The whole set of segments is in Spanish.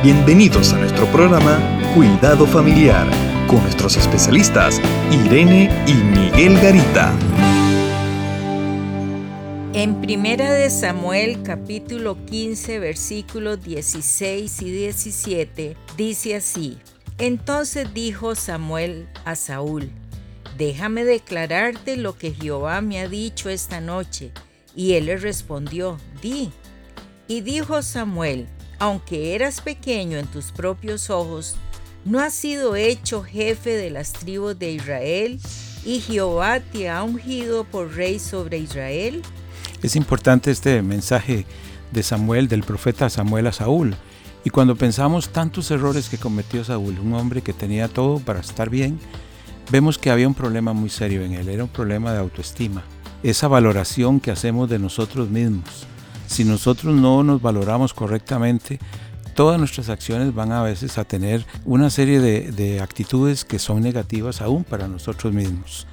Bienvenidos a nuestro programa Cuidado Familiar con nuestros especialistas Irene y Miguel Garita. En Primera de Samuel capítulo 15 versículos 16 y 17 dice así: Entonces dijo Samuel a Saúl: Déjame declararte lo que Jehová me ha dicho esta noche. Y él le respondió: Di. Y dijo Samuel: aunque eras pequeño en tus propios ojos, ¿no has sido hecho jefe de las tribus de Israel y Jehová te ha ungido por rey sobre Israel? Es importante este mensaje de Samuel, del profeta Samuel a Saúl. Y cuando pensamos tantos errores que cometió Saúl, un hombre que tenía todo para estar bien, vemos que había un problema muy serio en él, era un problema de autoestima, esa valoración que hacemos de nosotros mismos si nosotros no nos valoramos correctamente, todas nuestras acciones van a veces a tener una serie de, actitudes que son negativas aún para nosotros mismos.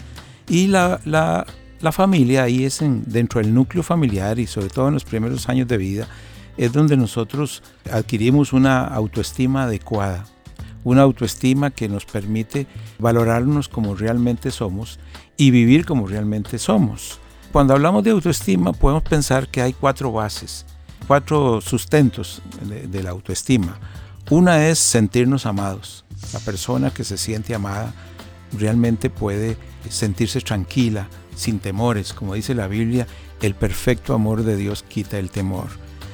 Y la, familia ahí es dentro del núcleo familiar y sobre todo en los primeros años de vida, es donde nosotros adquirimos una autoestima adecuada, una autoestima que nos permite valorarnos como realmente somos y vivir como realmente somos. Cuando hablamos de autoestima podemos pensar que hay cuatro bases, cuatro sustentos de, la autoestima. Una es sentirnos amados. La persona que se siente amada realmente puede sentirse tranquila, sin temores. Como dice la Biblia, el perfecto amor de Dios quita el temor.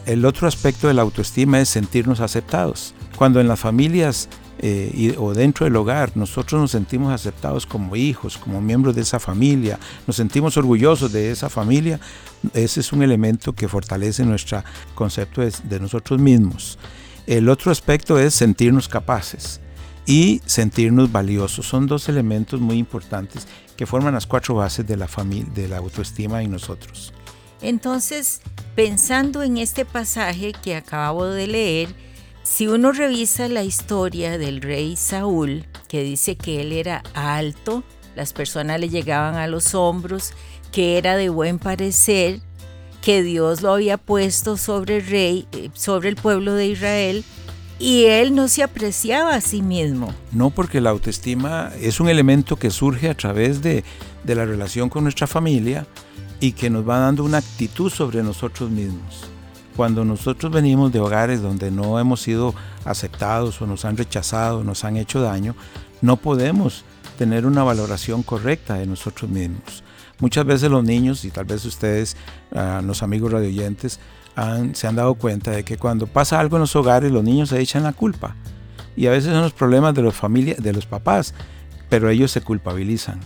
El otro aspecto de la autoestima es sentirnos aceptados. Cuando en las familias eh, o dentro del hogar nosotros nos sentimos aceptados como hijos, como miembros de esa familia, nos sentimos orgullosos de esa familia, ese es un elemento que fortalece nuestro concepto de, nosotros mismos. El otro aspecto es sentirnos capaces y sentirnos valiosos. Son dos elementos muy importantes que forman las cuatro bases de la, de la autoestima en nosotros. Entonces, pensando en este pasaje que acabo de leer, si uno revisa la historia del rey Saúl, que dice que él era alto, las personas le llegaban a los hombros, que era de buen parecer, que Dios lo había puesto sobre el rey, eh, sobre el pueblo de Israel, y él no se apreciaba a sí mismo. No, porque la autoestima es un elemento que surge a través de, de la relación con nuestra familia y que nos va dando una actitud sobre nosotros mismos. Cuando nosotros venimos de hogares donde no hemos sido aceptados o nos han rechazado, nos han hecho daño, no podemos tener una valoración correcta de nosotros mismos. Muchas veces los niños, y tal vez ustedes, ah, los amigos radioyentes, se han dado cuenta de que cuando pasa algo en los hogares, los niños se echan la culpa. Y a veces son los problemas de, los familias, de los papás, pero ellos se culpabilizan.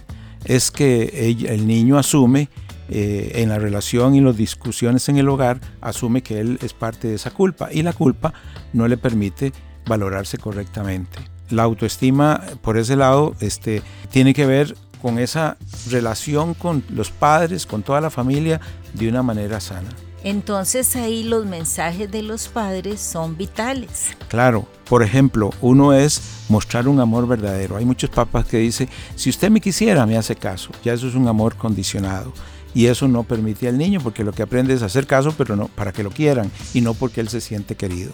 Es que el niño asume eh, en la relación y las discusiones en el hogar, asume que él es parte de esa culpa y la culpa no le permite valorarse correctamente. La autoestima, por ese lado, este, tiene que ver con esa relación con los padres, con toda la familia, de una manera sana. Entonces ahí los mensajes de los padres son vitales. Claro, por ejemplo, uno es mostrar un amor verdadero. Hay muchos papás que dicen, si usted me quisiera, me hace caso. Ya eso es un amor condicionado y eso no permite al niño porque lo que aprende es hacer caso, pero no para que lo quieran y no porque él se siente querido.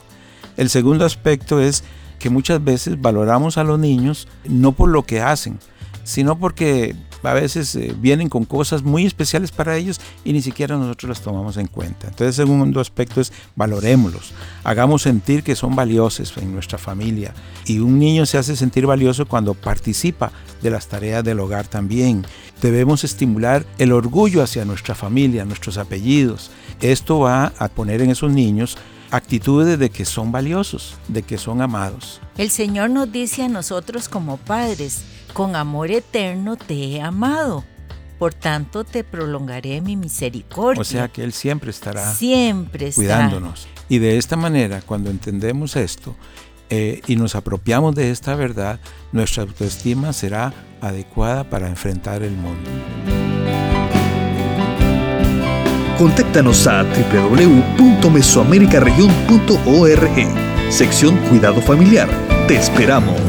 El segundo aspecto es que muchas veces valoramos a los niños no por lo que hacen, sino porque a veces eh, vienen con cosas muy especiales para ellos y ni siquiera nosotros las tomamos en cuenta. Entonces, el segundo aspecto es valorémoslos, hagamos sentir que son valiosos en nuestra familia. Y un niño se hace sentir valioso cuando participa de las tareas del hogar también. Debemos estimular el orgullo hacia nuestra familia, nuestros apellidos. Esto va a poner en esos niños actitudes de que son valiosos, de que son amados. El Señor nos dice a nosotros como padres, con amor eterno te he amado. Por tanto, te prolongaré mi misericordia. O sea que Él siempre estará siempre cuidándonos. Y de esta manera, cuando entendemos esto eh, y nos apropiamos de esta verdad, nuestra autoestima será adecuada para enfrentar el mundo. Contáctanos a www.mesoamericaregion.org, sección Cuidado Familiar. Te esperamos.